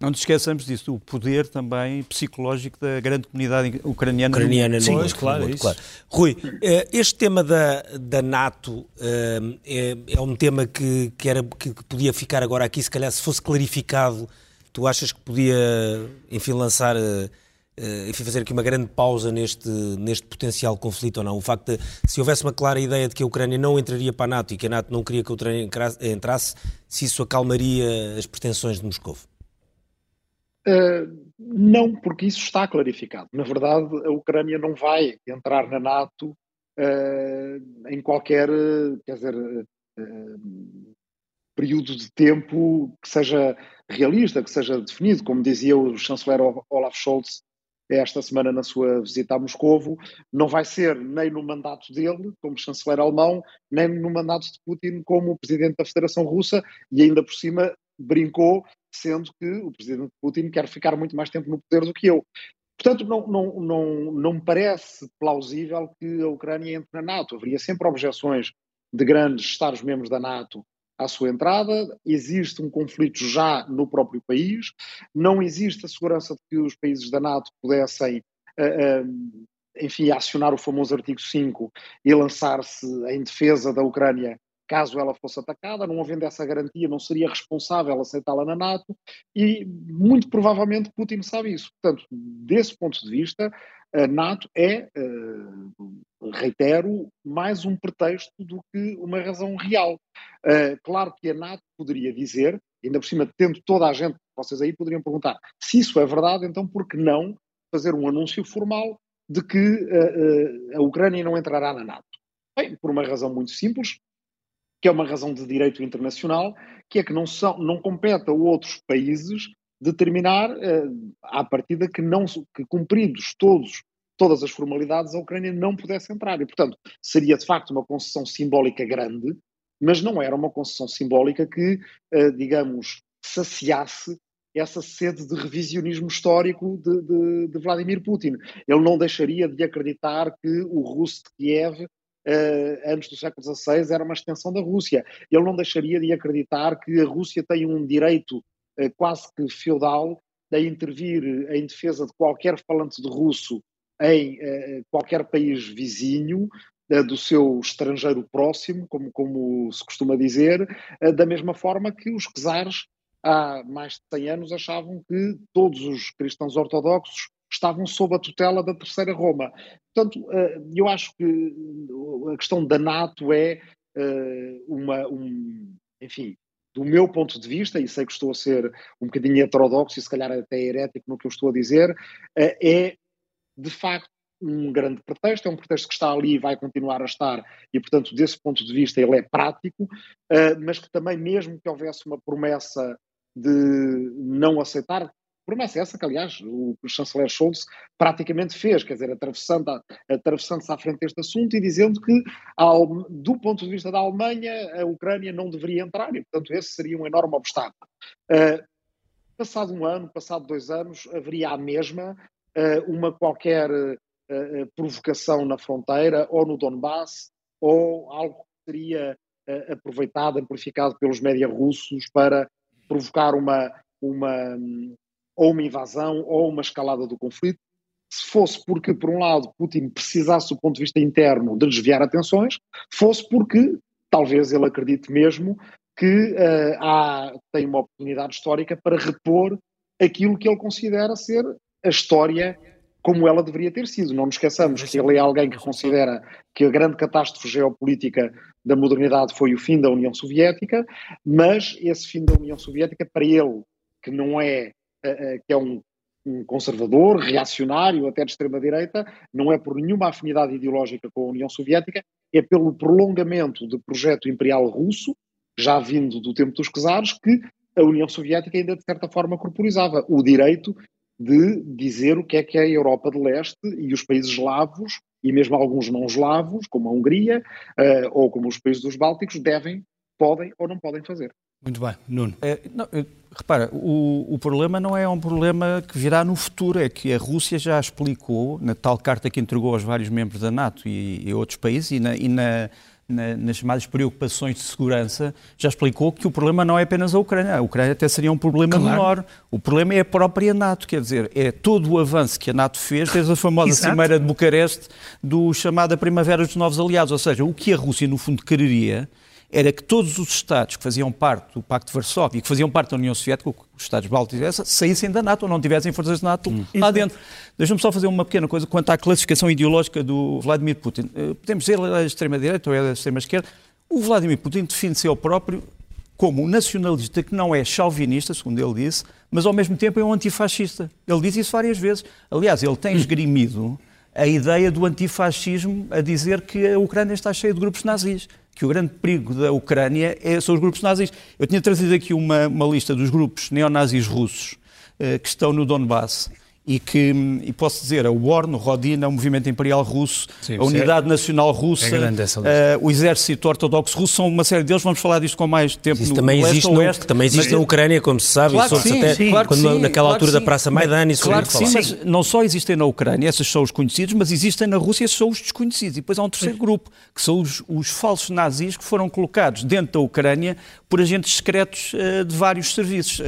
Não nos esqueçamos disso, o poder também psicológico da grande comunidade ucraniana. Ucraniana, no... Sim, pois, claro, mundo, claro. Rui, eh, este tema da, da NATO eh, é, é um tema que, que, era, que podia ficar agora aqui, se calhar se fosse clarificado, tu achas que podia, enfim, lançar eh, enfim, fazer aqui uma grande pausa neste, neste potencial conflito ou não. O facto de, se houvesse uma clara ideia de que a Ucrânia não entraria para a NATO e que a NATO não queria que a Ucrânia entrasse, se isso acalmaria as pretensões de Moscou? Não, porque isso está clarificado. Na verdade, a Ucrânia não vai entrar na NATO uh, em qualquer, quer dizer, uh, período de tempo que seja realista, que seja definido. Como dizia o chanceler Olaf Scholz esta semana na sua visita a Moscovo, não vai ser nem no mandato dele, como chanceler alemão, nem no mandato de Putin como presidente da Federação Russa, e ainda por cima brincou, sendo que o presidente Putin quer ficar muito mais tempo no poder do que eu. Portanto, não, não, não, não me parece plausível que a Ucrânia entre na NATO. Haveria sempre objeções de grandes Estados-membros da NATO à sua entrada, existe um conflito já no próprio país, não existe a segurança de que os países da NATO pudessem, uh, uh, enfim, acionar o famoso artigo 5 e lançar-se em defesa da Ucrânia caso ela fosse atacada, não havendo essa garantia, não seria responsável aceitá-la na NATO e muito provavelmente Putin sabe isso. Portanto, desse ponto de vista, a NATO é, uh, reitero, mais um pretexto do que uma razão real. Uh, claro que a NATO poderia dizer, ainda por cima tendo toda a gente, vocês aí poderiam perguntar, se isso é verdade, então por que não fazer um anúncio formal de que uh, a Ucrânia não entrará na NATO? Bem, por uma razão muito simples, que é uma razão de direito internacional, que é que não, são, não compete a outros países determinar, uh, à partida, que, não, que cumpridos todos, todas as formalidades, a Ucrânia não pudesse entrar. E, portanto, seria de facto uma concessão simbólica grande, mas não era uma concessão simbólica que, uh, digamos, saciasse essa sede de revisionismo histórico de, de, de, Vladimir Putin. Ele não deixaria de acreditar que o russo de Kiev uh, antes do século XVI era uma extensão da Rússia. Ele não deixaria de acreditar que a Rússia tem um direito uh, quase que feudal a intervir em defesa de qualquer falante de russo em uh, qualquer país vizinho, do seu estrangeiro próximo, como, como se costuma dizer, da mesma forma que os czares há mais de 100 anos achavam que todos os cristãos ortodoxos estavam sob a tutela da Terceira Roma. Portanto, eh, eu acho que a questão da NATO é eh, uma, um, enfim, do meu ponto de vista, e sei que estou a ser um bocadinho heterodoxo e se calhar até herético no que eu estou a dizer, eh, é de facto um grande pretexto, é um pretexto que está ali e vai continuar a estar, e portanto, desse ponto de vista, ele é prático, mas que também, mesmo que houvesse uma promessa de não aceitar, promessa essa que, aliás, o chanceler Scholz praticamente fez, quer dizer, atravessando-se atravessando à frente deste assunto e dizendo que, ao, do ponto de vista da Alemanha, a Ucrânia não deveria entrar e, portanto, esse seria um enorme obstáculo. Uh, passado um ano, passado dois anos, haveria a mesma uh, uma qualquer uh, provocação na fronteira ou no Donbass ou algo que seria aproveitado, amplificado pelos média russos para provocar uma, uma, ou uma invasão ou uma escalada do conflito, se fosse porque, por um lado, Putin precisasse do ponto de vista interno de desviar atenções, fosse porque talvez ele acredite mesmo que uh, há, tem uma oportunidade histórica para repor aquilo que ele considera ser a história como ela deveria ter sido. Não nos esqueçamos que ele é alguém que considera que a grande catástrofe geopolítica da modernidade foi o fim da União Soviética, mas esse fim da União Soviética, para ele, que não é que é um, um conservador, reacionário, até de extrema-direita, não é por nenhuma afinidade ideológica com a União Soviética, é pelo prolongamento do projeto imperial russo, já vindo do tempo dos czares, que a União Soviética ainda de certa forma corporizava o direito de dizer o que é que é a Europa de Leste e os países eslavos, e mesmo alguns não eslavos, como a Hungria uh, ou como os países dos Bálticos, devem, podem ou não podem fazer. Muito bem, Nuno. É, não, repara, o, o, problema não é um problema que virá no futuro, é que a Rússia já explicou, na tal carta que entregou aos vários membros da NATO e, e outros países, e, na, e na, na, nas chamadas preocupações de segurança, já explicou que o problema não é apenas a Ucrânia. A Ucrânia até seria um problema claro. menor. O problema é a própria NATO, quer dizer, é todo o avanço que a NATO fez desde a famosa Cimeira de Bucareste do chamada Primavera dos Novos Aliados. Ou seja, o que a Rússia, no fundo, quereria era que todos os Estados que faziam parte do Pacto de Varsóvia e que faziam parte da União Soviética, os Estados bálticos, saíssem da NATO ou não tivessem forças de NATO hum. lá dentro. Deixa-me só fazer uma pequena coisa quanto à classificação ideológica do Vladimir Putin. Eh, podemos dizer ele é da extrema-direita ou é da extrema-esquerda. O Vladimir Putin define-se ao próprio como um nacionalista que não é chauvinista, segundo ele disse, mas ao mesmo tempo é um antifascista. Ele diz isso várias vezes. Aliás, ele tem (clears throat) esgrimido a ideia do antifascismo a dizer que a Ucrânia está cheia de grupos nazis que o grande perigo da Ucrânia é, são os grupos nazis. Eu tinha trazido aqui uma, uma lista dos grupos neonazis russos uh, que estão no Donbass e que, e posso dizer, a UORN, o Rodina, o Movimento Imperial Russo, Sim, a Unidade é, Nacional Russa, é uh, o Exército Ortodoxo Russo, são uma série deles, vamos falar disto com mais tempo isso no também existe no, oeste, também existe mas, na Ucrânia, como se sabe, claro sim, até, sim, claro quando, sim, naquela claro altura da Praça Maidan, isso Claro que sim, mas não só existem na Ucrânia, esses são os conhecidos, mas existem na Rússia, esses são os desconhecidos. E depois há um terceiro grupo, que são os, os falsos nazis que foram colocados dentro da Ucrânia por agentes secretos uh, de vários serviços. Uh,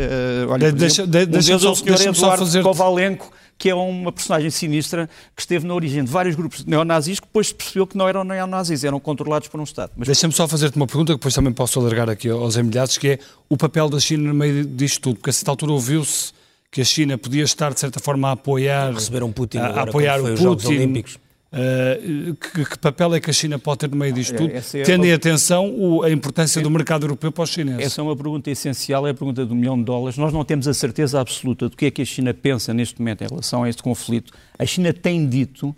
olha, de, deixa, de, um deixa deles é o Sr. Que é uma personagem sinistra que esteve na origem de vários grupos neonazis que depois se percebeu que não eram neonazis, eram controlados por um Estado. Mas... Deixa-me só fazer-te uma pergunta que depois também posso alargar aqui aos emilhados, que é o papel da China no meio disto tudo, porque a certa altura ouviu-se que a China podia estar, de certa forma, a apoiar... Receberam Putin a, a apoiar o Putin. Uh, que, que, papel é que a China pode ter no meio disto tudo, é tendo em atenção o, a importância do mercado europeu para os chineses? Essa é uma pergunta essencial, é a pergunta do milhão de dólares. Nós não temos a certeza absoluta do que é que a China pensa neste momento em relação a este conflito. A China tem dito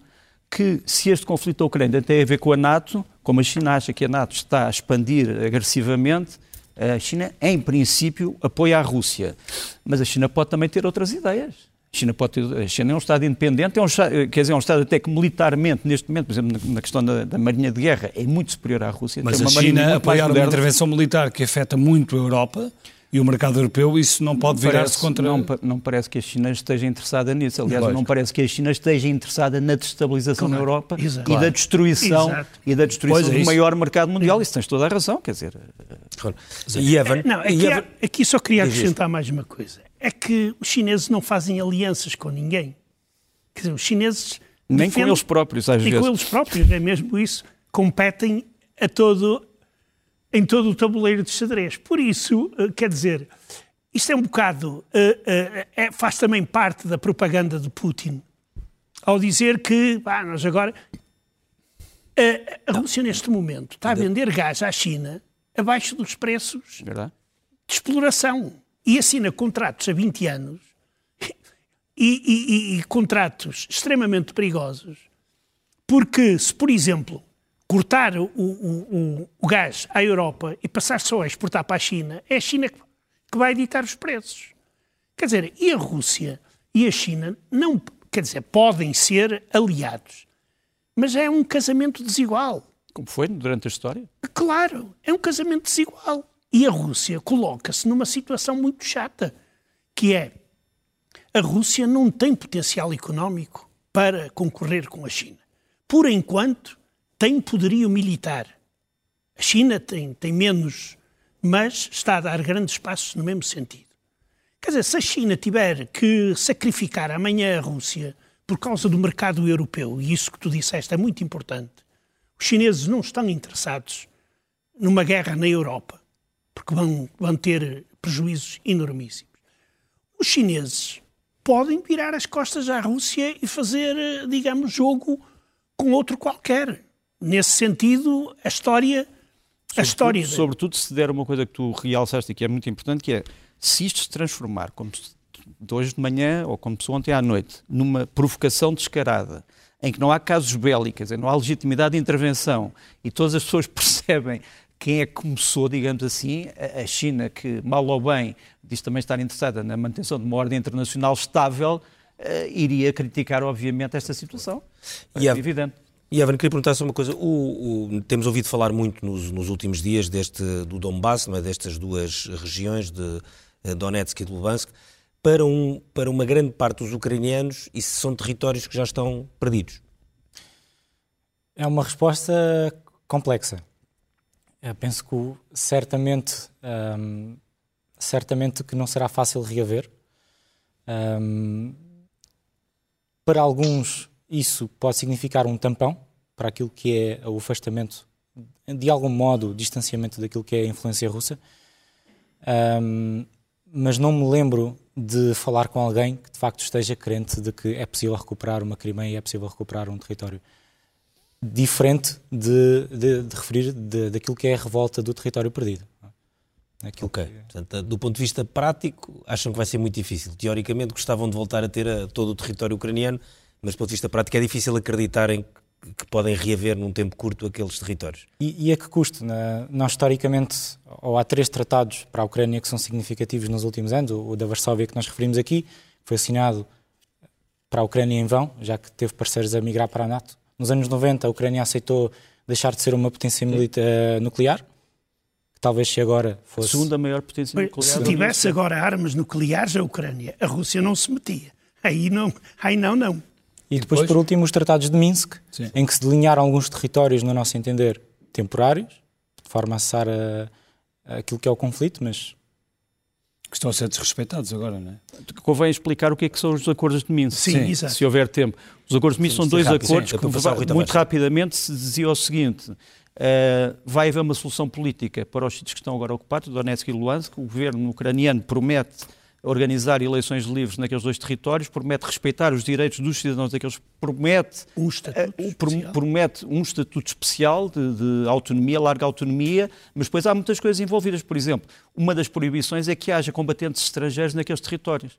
que se este conflito da Ucrânia tem a ver com a NATO, como a China acha que a NATO está a expandir agressivamente, a China, em princípio, apoia a Rússia. Mas a China pode também ter outras ideias. A China, pode ter, a China é um Estado independente, é um, quer dizer, é um Estado até que militarmente, neste momento, por exemplo, na, questão da, da Marinha de Guerra, é muito superior à Rússia. Mas a China apoiar uma intervenção militar que afeta muito a Europa e o mercado europeu, isso não pode virar-se contra... Não, não parece que a China esteja interessada nisso. Aliás, Lógico. não parece que a China esteja interessada na destabilização claro. na Europa Exato. e da destruição, Exato. e da destruição é do maior mercado mundial. Isso tens toda a razão, quer dizer... Claro. E Evan... Não, aqui, Evan... aqui só queria acrescentar mais uma coisa. É que os chineses não fazem alianças com ninguém. Quer dizer, os chineses... Nem defendem, com eles próprios, às vezes. Nem com eles próprios, é mesmo isso. Competem a todo em todo o tabuleiro de xadrez. Por isso, eh, quer dizer, isto é um bocado. Eh, é, faz também parte da propaganda de Putin, ao dizer que, ah, nós agora. A, a Rússia, neste momento, está a vender gás à China abaixo dos preços Verdade. de exploração e assina contratos a 20 anos e, e, e, e contratos extremamente perigosos, porque se, por exemplo, cortar o, o, o, gás à Europa e passar só a exportar para a China, é a China que vai editar os preços. Quer dizer, e a Rússia e a China não, quer dizer, podem ser aliados, mas é um casamento desigual. Como foi durante a história? Claro, é um casamento desigual. E a Rússia coloca-se numa situação muito chata, que é a Rússia não tem potencial económico para concorrer com a China. Por enquanto, tem poderio militar. A China tem, tem menos, mas está a dar grandes passos no mesmo sentido. Quer dizer, se a China tiver que sacrificar amanhã a Rússia por causa do mercado europeu, e isso que tu disseste é muito importante, os chineses não estão interessados numa guerra na Europa, porque vão, vão ter prejuízos enormíssimos. Os chineses podem virar as costas à Rússia e fazer, digamos, jogo com outro qualquer nesse sentido, a história. A sobretudo, história sobretudo se der uma coisa que tu realçaste e que é muito importante, que é se isto se transformar, como de hoje de manhã ou como ontem à noite, numa provocação descarada, em que não há casos bélicos, não há legitimidade de intervenção e todas as pessoas (laughs) percebem quem é que começou, digamos assim, a China, que mal ou bem diz também estar interessada na manutenção de uma ordem internacional estável, uh, iria criticar, obviamente, esta situação. É evidente. E Evan, queria perguntar só uma coisa. O, o, temos ouvido falar muito nos, nos, últimos dias deste, do Donbass, é? destas duas regiões de eh, Donetsk e de Lugansk, para, um, para uma grande parte dos ucranianos, isso são territórios que já estão perdidos. É uma resposta complexa. Eu penso que certamente, hum, certamente que não será fácil reaver. Hum, para alguns isso pode significar um tampão para aquilo que é o afastamento, de algum modo, o distanciamento daquilo que é a influência russa. Um, mas não me lembro de falar com alguém que de facto esteja crente de que é possível recuperar uma Crimeia é possível recuperar um território diferente de, de, de referir de, daquilo que é a revolta do território perdido. Aquilo ok. Que... Portanto, do ponto de vista prático, acham que vai ser muito difícil. Teoricamente, gostavam de voltar a ter a, todo o território ucraniano, mas do ponto de vista prático é difícil acreditarem que podem reaver num tempo curto aqueles territórios. E, e a que custo? Na, nós, historicamente, ou há três tratados para a Ucrânia que são significativos nos últimos anos, o, o da Varsóvia que nós referimos aqui, foi assinado para a Ucrânia em vão, já que teve parceiros a migrar para a NATO. Nos anos 90, a Ucrânia aceitou deixar de ser uma potência militar, nuclear, que talvez se agora fosse... A segunda maior potência nuclear. Se tivesse agora armas nucleares a Ucrânia, a Rússia não se metia. Aí não, aí não, não. E depois, depois, por último, os tratados de Minsk, Sim. em que se delinearam alguns territórios, no nosso entender, temporários, de forma a cessar a, a aquilo que é o conflito, mas que estão a ser desrespeitados agora, não é? Convém explicar o que é que são os acordos de Minsk, sim, sim. se houver tempo. Os acordos de Minsk são dois rápido, acordos sim, que, muito rapidamente, se dizia o seguinte, uh, vai haver uma solução política para os sítios que estão agora ocupados, Donetsk e Luhansk, o governo ucraniano promete organizar eleições livres naqueles dois territórios, promete respeitar os direitos dos cidadãos daqueles, promete um estatuto, uh, especial. promete um estatuto especial de, de, autonomia, larga autonomia, mas depois há muitas coisas envolvidas. Por exemplo, uma das proibições é que haja combatentes estrangeiros naqueles territórios.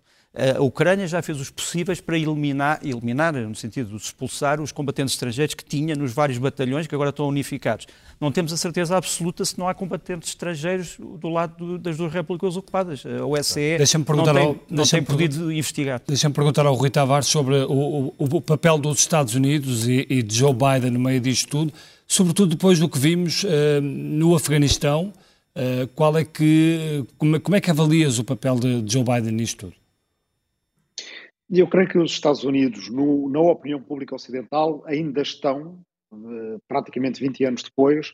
A Ucrânia já fez os possíveis para eliminar, eliminar, no sentido de expulsar os combatentes estrangeiros que tinha nos vários batalhões que agora estão unificados. Não temos a certeza absoluta se não há combatentes estrangeiros do lado do, das duas repúblicas ocupadas. A OSCE não tem, ao, não tem podido investigar. Deixa-me perguntar ao Rui Tavares sobre o, o, o papel dos Estados Unidos e, e, de Joe Biden no meio disto tudo, sobretudo depois do que vimos uh, no Afeganistão. Uh, qual é que, como, como é que avalias o papel de Joe Biden nisto tudo? Eu creio que os Estados Unidos, no, na opinião pública ocidental, ainda estão, uh, praticamente 20 anos depois,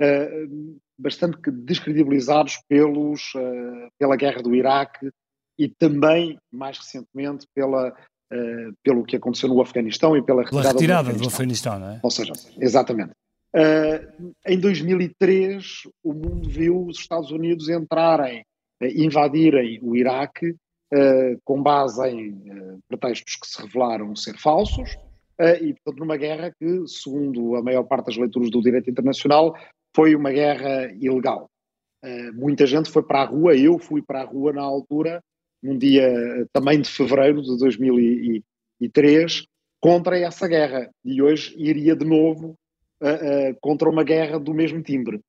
uh, bastante descredibilizados pelos, uh, pela guerra do Iraque e também, mais recentemente, pela, pelo que aconteceu no Afeganistão e pela retirada, retirada do, Afeganistão. do Afeganistão. não é? Ou seja, exatamente. em 2003, o mundo viu os Estados Unidos entrarem, invadirem o Iraque uh, com base em uh, pretextos que se revelaram ser falsos, uh, e, portanto, numa guerra que, segundo a maior parte das leituras do direito internacional, foi uma guerra ilegal. muita gente foi para a rua, eu fui para a rua na altura, num dia também de fevereiro de 2003, contra essa guerra. E hoje iria de novo contra uma guerra do mesmo timbre.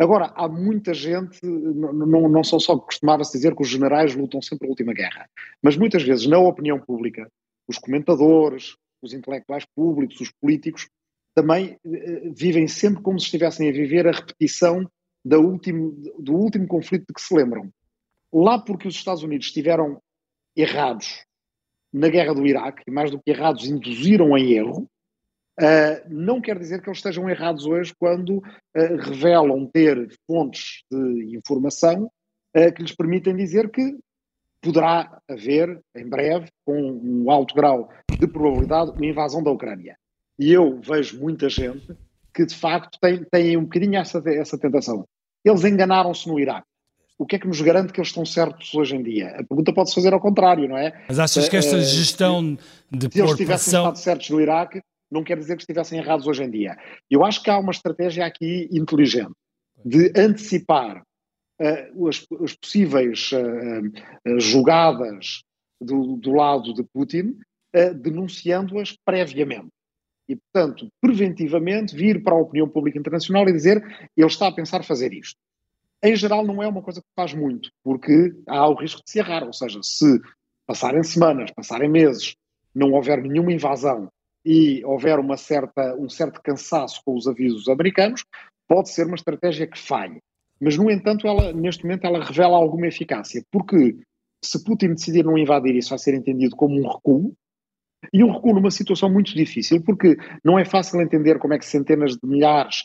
Agora, há muita gente, não, não são só costumava-se dizer que os generais lutam sempre a última guerra, mas muitas vezes na opinião pública, os comentadores, os intelectuais públicos, os políticos, também eh, vivem sempre como se estivessem a viver a repetição da último, do último conflito de que se lembram. Lá porque os Estados Unidos estiveram errados na guerra do Iraque, e mais do que errados, induziram em erro, Uh, não quer dizer que eles estejam errados hoje quando uh, revelam ter fontes de informação uh, que lhes permitem dizer que poderá haver, em breve, com um alto grau de probabilidade, uma invasão da Ucrânia. E eu vejo muita gente que, de facto, tem, tem um bocadinho essa, essa tentação. Eles enganaram-se no Iraque. O que é que nos garante que eles estão certos hoje em dia? A pergunta pode-se fazer ao contrário, não é? Mas achas que esta gestão de Se eles tivessem estado certos no Iraque, não quer dizer que estivessem errados hoje em dia. Eu acho que há uma estratégia aqui inteligente de antecipar uh, as, as, possíveis uh, uh, jogadas do, do, lado de Putin, denunciando-as previamente. E, portanto, preventivamente, vir para a opinião pública internacional e dizer ele está a pensar fazer isto. Em geral, não é uma coisa que faz muito, porque há o risco de se errar. Ou seja, se passarem semanas, passarem meses, não houver nenhuma invasão e houver uma certa, um certo cansaço com os avisos americanos, pode ser uma estratégia que falhe. Mas, no entanto, ela, neste momento ela revela alguma eficácia, porque se Putin decidir não invadir, isso vai ser entendido como um recuo, e um recuo numa situação muito difícil, porque não é fácil entender como é que centenas de milhares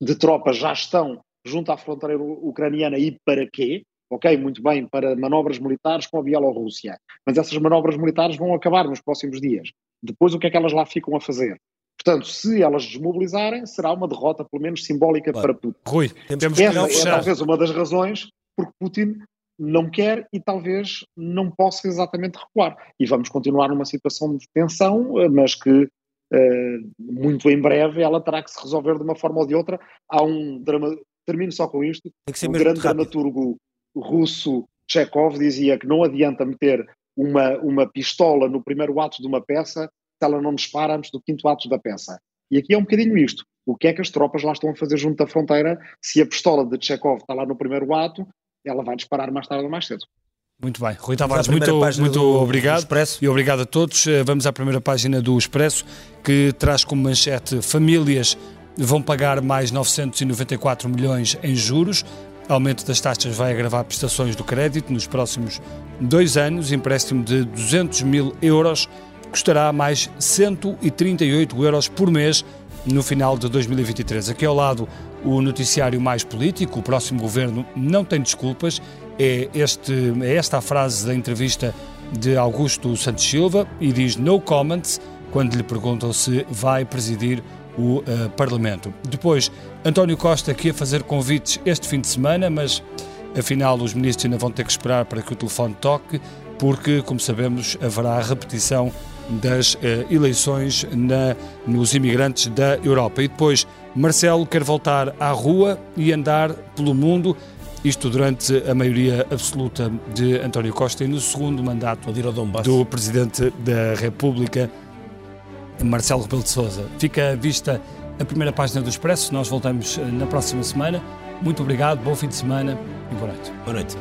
de tropas já estão junto à fronteira ucraniana e para quê? Ok, muito bem, para manobras militares com a Bielorrússia. Mas essas manobras militares vão acabar nos próximos dias. Depois, o que é que elas lá ficam a fazer? Portanto, se elas desmobilizarem, será uma derrota, pelo menos simbólica, claro. para Putin. Rui, temos Essa é talvez uma das razões porque Putin não quer e talvez não possa exatamente recuar. E vamos continuar numa situação de tensão, mas que uh, muito em breve ela terá que se resolver de uma forma ou de outra. Há um drama, termino só com isto, um grande rápido. dramaturgo russo, Chekhov, dizia que não adianta meter uma, uma pistola no primeiro ato de uma peça se ela não dispara antes do quinto ato da peça. E aqui é um bocadinho isto. O que é que as tropas lá estão a fazer junto da fronteira? Se a pistola de Chekhov está lá no primeiro ato, ela vai disparar mais tarde ou mais cedo. Muito bem. Rui Tavares, muito, muito obrigado. Expresso. E obrigado a todos. Eh, vamos à primeira página do Expresso, que traz como manchete famílias vão pagar mais 994 milhões em juros. Aumento das taxas vai agravar prestações do crédito nos próximos dois anos. Empréstimo de 200 mil euros custará mais 138 euros por mês no final de 2023. Aqui ao lado, o noticiário mais político. O próximo governo não tem desculpas é, este, é esta a frase da entrevista de Augusto Santos Silva e diz no comments quando lhe perguntam se vai presidir o uh, Parlamento. Depois, António Costa aqui a fazer convites este fim de semana, mas afinal os ministros ainda vão ter que esperar para que o telefone toque, porque, como sabemos, haverá repetição das uh, eleições na, nos imigrantes da Europa. E depois, Marcelo quer voltar à rua e andar pelo mundo isto durante a maioria absoluta de António Costa e no segundo mandato do Presidente da República, Marcelo Rebelo de Sousa. Fica à vista a primeira página do Expresso. Nós voltamos eh, na próxima semana. Muito obrigado, bom fim de semana e boa noite. Boa noite.